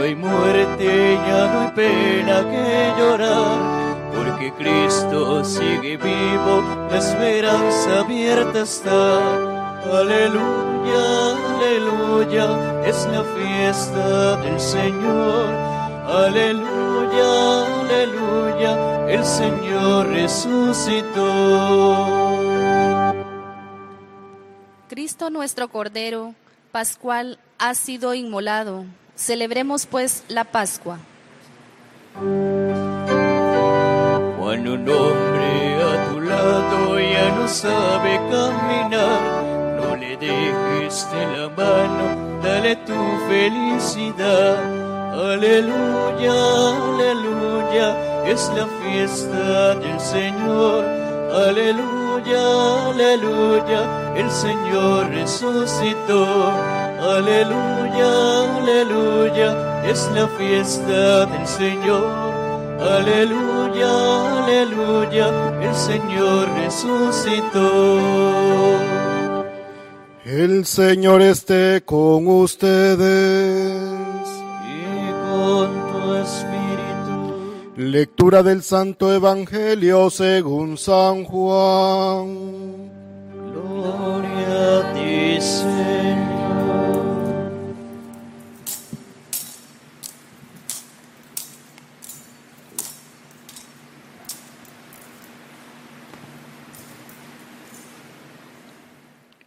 no hay muerte, ya no hay pena que llorar, porque Cristo sigue vivo, la esperanza abierta está. Aleluya, aleluya, es la fiesta del Señor. Aleluya, aleluya, el Señor resucitó. Cristo nuestro Cordero Pascual ha sido inmolado. Celebremos pues la Pascua. Cuando un hombre a tu lado ya no sabe caminar, no le dejes de la mano, dale tu felicidad. Aleluya, aleluya, es la fiesta del Señor. Aleluya, aleluya, el Señor resucitó. Aleluya, aleluya, es la fiesta del Señor. Aleluya, aleluya, el Señor resucitó. El Señor esté con ustedes. Y con tu espíritu. Lectura del Santo Evangelio según San Juan.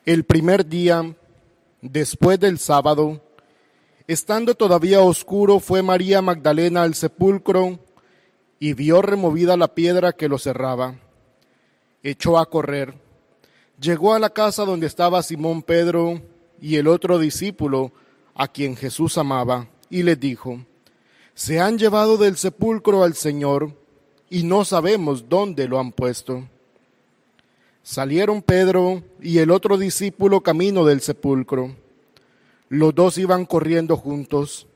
El primer día, después del sábado, estando todavía oscuro, fue María Magdalena al sepulcro y vio removida la piedra que lo cerraba. Echó a correr. Llegó a la casa donde estaba Simón Pedro y el otro discípulo a quien Jesús amaba, y le dijo, Se han llevado del sepulcro al Señor y no sabemos dónde lo han puesto. Salieron Pedro y el otro discípulo camino del sepulcro. Los dos iban corriendo juntos,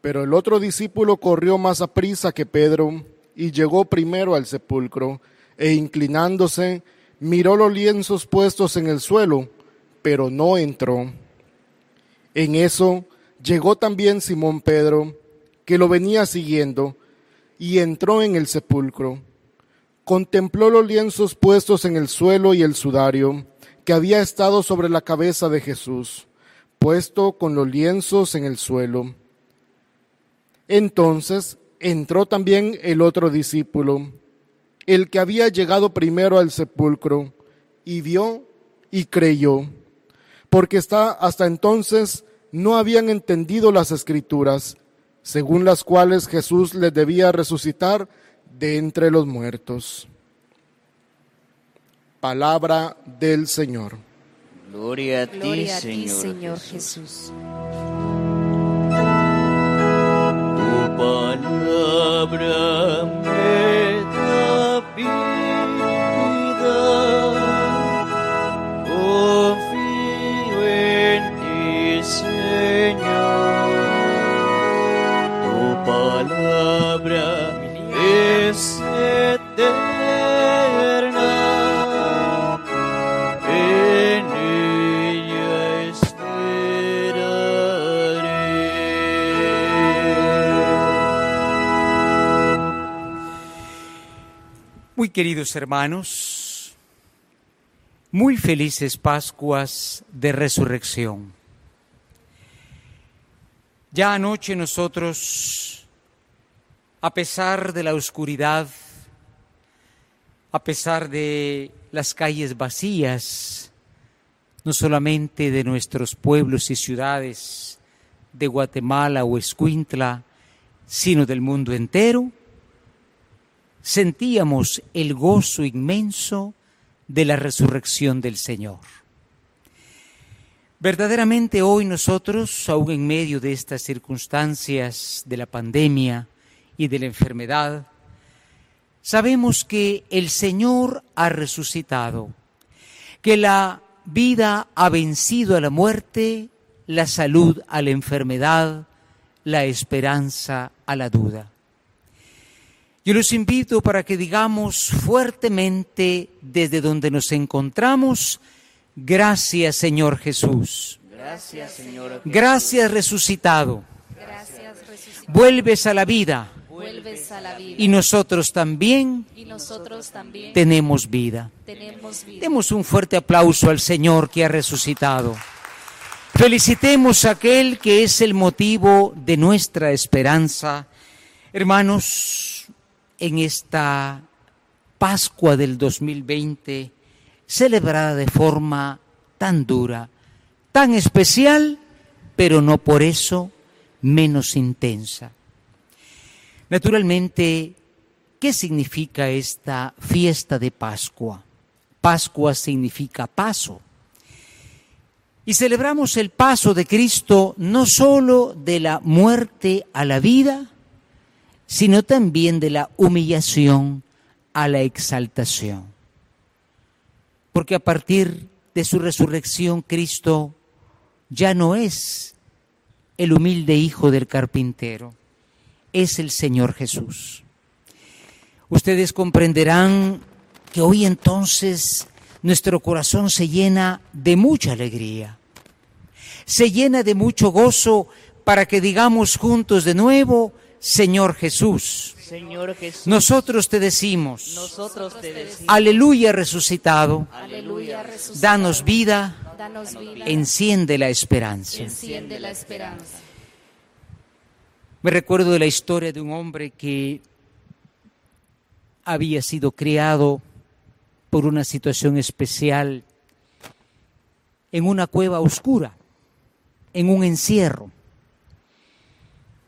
pero el otro discípulo corrió más a prisa que Pedro y llegó primero al sepulcro e inclinándose miró los lienzos puestos en el suelo, pero no entró. En eso llegó también Simón Pedro, que lo venía siguiendo, y entró en el sepulcro contempló los lienzos puestos en el suelo y el sudario que había estado sobre la cabeza de Jesús, puesto con los lienzos en el suelo. Entonces entró también el otro discípulo, el que había llegado primero al sepulcro, y vio y creyó, porque hasta entonces no habían entendido las escrituras, según las cuales Jesús les debía resucitar de entre los muertos. Palabra del Señor. Gloria a ti, Gloria a ti, Señor, Señor Jesús. Jesús. Queridos hermanos, muy felices Pascuas de Resurrección. Ya anoche nosotros, a pesar de la oscuridad, a pesar de las calles vacías, no solamente de nuestros pueblos y ciudades de Guatemala o Escuintla, sino del mundo entero, sentíamos el gozo inmenso de la resurrección del Señor. Verdaderamente hoy nosotros, aún en medio de estas circunstancias de la pandemia y de la enfermedad, sabemos que el Señor ha resucitado, que la vida ha vencido a la muerte, la salud a la enfermedad, la esperanza a la duda. Yo los invito para que digamos fuertemente desde donde nos encontramos, gracias Señor Jesús, Gracias, Señor. Jesús. gracias resucitado, Gracias, vuelves a la vida vuelves a la vida. y nosotros también Y nosotros también tenemos vida. tenemos vida. Demos un fuerte aplauso al Señor que ha resucitado. Felicitemos a aquel que es el motivo de nuestra esperanza. Hermanos, en esta Pascua del 2020, celebrada de forma tan dura, tan especial, pero no por eso menos intensa. Naturalmente, ¿qué significa esta fiesta de Pascua? Pascua significa paso. Y celebramos el paso de Cristo no sólo de la muerte a la vida, sino también de la humillación a la exaltación. Porque a partir de su resurrección Cristo ya no es el humilde hijo del carpintero, es el Señor Jesús. Ustedes comprenderán que hoy entonces nuestro corazón se llena de mucha alegría, se llena de mucho gozo para que digamos juntos de nuevo, Señor Jesús, Señor Jesús, nosotros te decimos, nosotros te decimos, aleluya resucitado, Aleluya, resucitado. danos vida, Danos vida. enciende la esperanza. Enciende la esperanza. Me recuerdo de la historia de un hombre que había sido criado por una situación especial en una cueva oscura, en un encierro,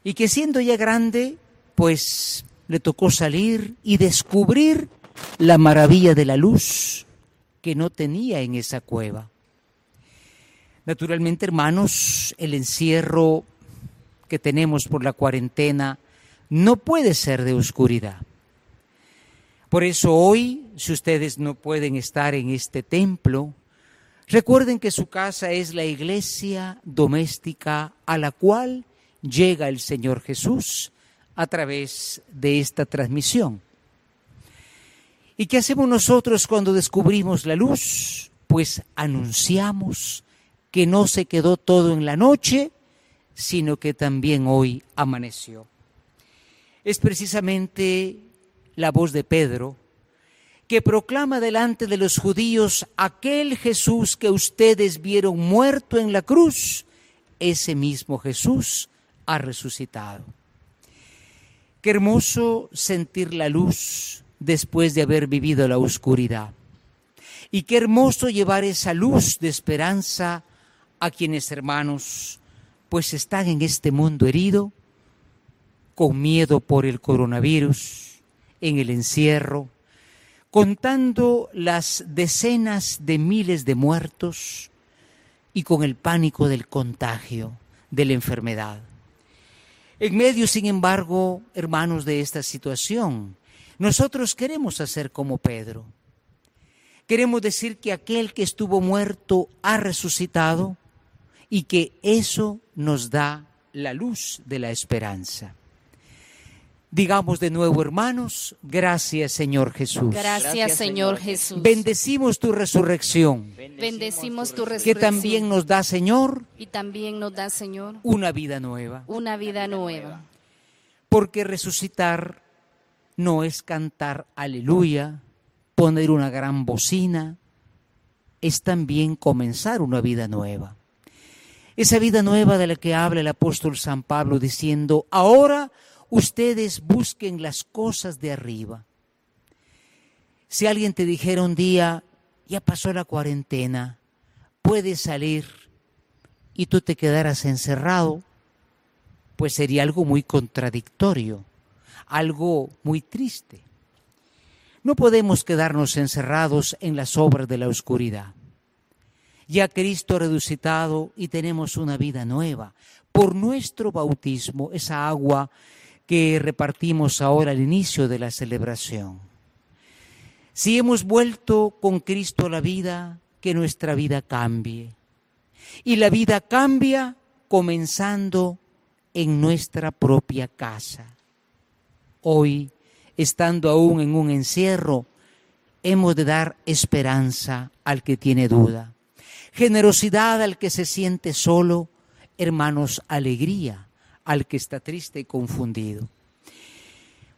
y que siendo ya grande, pues le tocó salir y descubrir la maravilla de la luz que no tenía en esa cueva. Naturalmente, hermanos, el encierro que tenemos por la cuarentena no puede ser de oscuridad. Por eso hoy, si ustedes no pueden estar en este templo, recuerden que su casa es la iglesia doméstica a la cual llega el Señor Jesús a través de esta transmisión. ¿Y qué hacemos nosotros cuando descubrimos la luz? Pues anunciamos que no se quedó todo en la noche, sino que también hoy amaneció. Es precisamente la voz de Pedro que proclama delante de los judíos aquel Jesús que ustedes vieron muerto en la cruz, ese mismo Jesús ha resucitado. Qué hermoso sentir la luz después de haber vivido la oscuridad. Y qué hermoso llevar esa luz de esperanza a quienes, hermanos, pues están en este mundo herido, con miedo por el coronavirus, en el encierro, contando las decenas de miles de muertos y con el pánico del contagio, de la enfermedad. En medio, sin embargo, hermanos, de esta situación, nosotros queremos hacer como Pedro. Queremos decir que aquel que estuvo muerto ha resucitado y que eso nos da la luz de la esperanza. Digamos de nuevo, hermanos, gracias Señor Jesús. Gracias, Señor Jesús. Bendecimos tu resurrección, Bendecimos tu que resurrección. también nos da, Señor, Y también nos da, Señor, una vida nueva. una vida nueva. Porque resucitar no es cantar aleluya, poner una gran bocina, es también comenzar una vida nueva. Esa vida nueva de la que habla el apóstol San Pablo diciendo, ahora ustedes busquen las cosas de arriba. Si alguien te dijera un día, ya pasó la cuarentena, puedes salir y tú te quedaras encerrado, pues sería algo muy contradictorio, algo muy triste. No podemos quedarnos encerrados en las obras de la oscuridad. Ya Cristo resucitado y tenemos una vida nueva. Por nuestro bautismo, esa agua que repartimos ahora al inicio de la celebración. Si hemos vuelto con Cristo a la vida, que nuestra vida cambie. Y la vida cambia comenzando en nuestra propia casa. Hoy, estando aún en un encierro, hemos de dar esperanza al que tiene duda, generosidad al que se siente solo, hermanos, alegría al que está triste y confundido.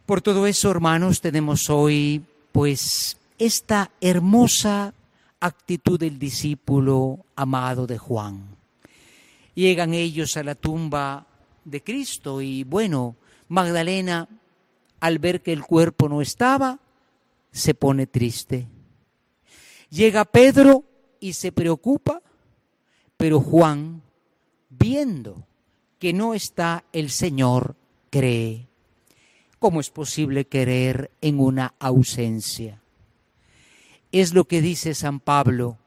Por todo eso, hermanos, tenemos hoy pues esta hermosa actitud del discípulo amado de Juan. Llegan ellos a la tumba de Cristo y bueno, Magdalena, al ver que el cuerpo no estaba, se pone triste. Llega Pedro y se preocupa, pero Juan, viendo que no está el Señor, cree. ¿Cómo es posible creer en una ausencia? Es lo que dice San Pablo.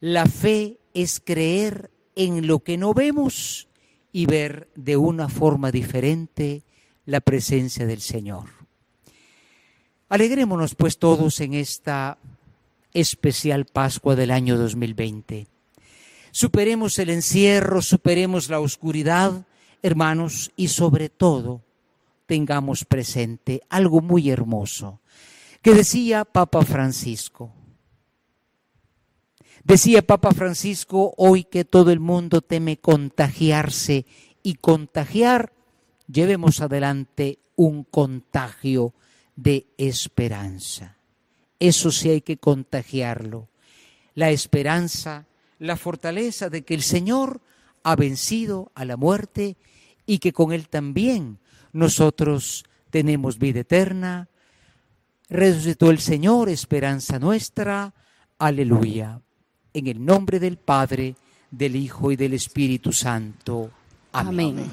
La fe es creer en lo que no vemos y ver de una forma diferente la presencia del Señor. Alegrémonos pues todos en esta especial Pascua del año 2020. Superemos el encierro, superemos la oscuridad, hermanos, y sobre todo tengamos presente algo muy hermoso que decía Papa Francisco. Decía Papa Francisco hoy que todo el mundo teme contagiarse y contagiar, llevemos adelante un contagio de esperanza. Eso sí hay que contagiarlo. La esperanza, la fortaleza de que el Señor ha vencido a la muerte y que con Él también nosotros tenemos vida eterna. Resucitó el Señor, esperanza nuestra. Aleluya. En el nombre del Padre, del Hijo y del Espíritu Santo. Amén.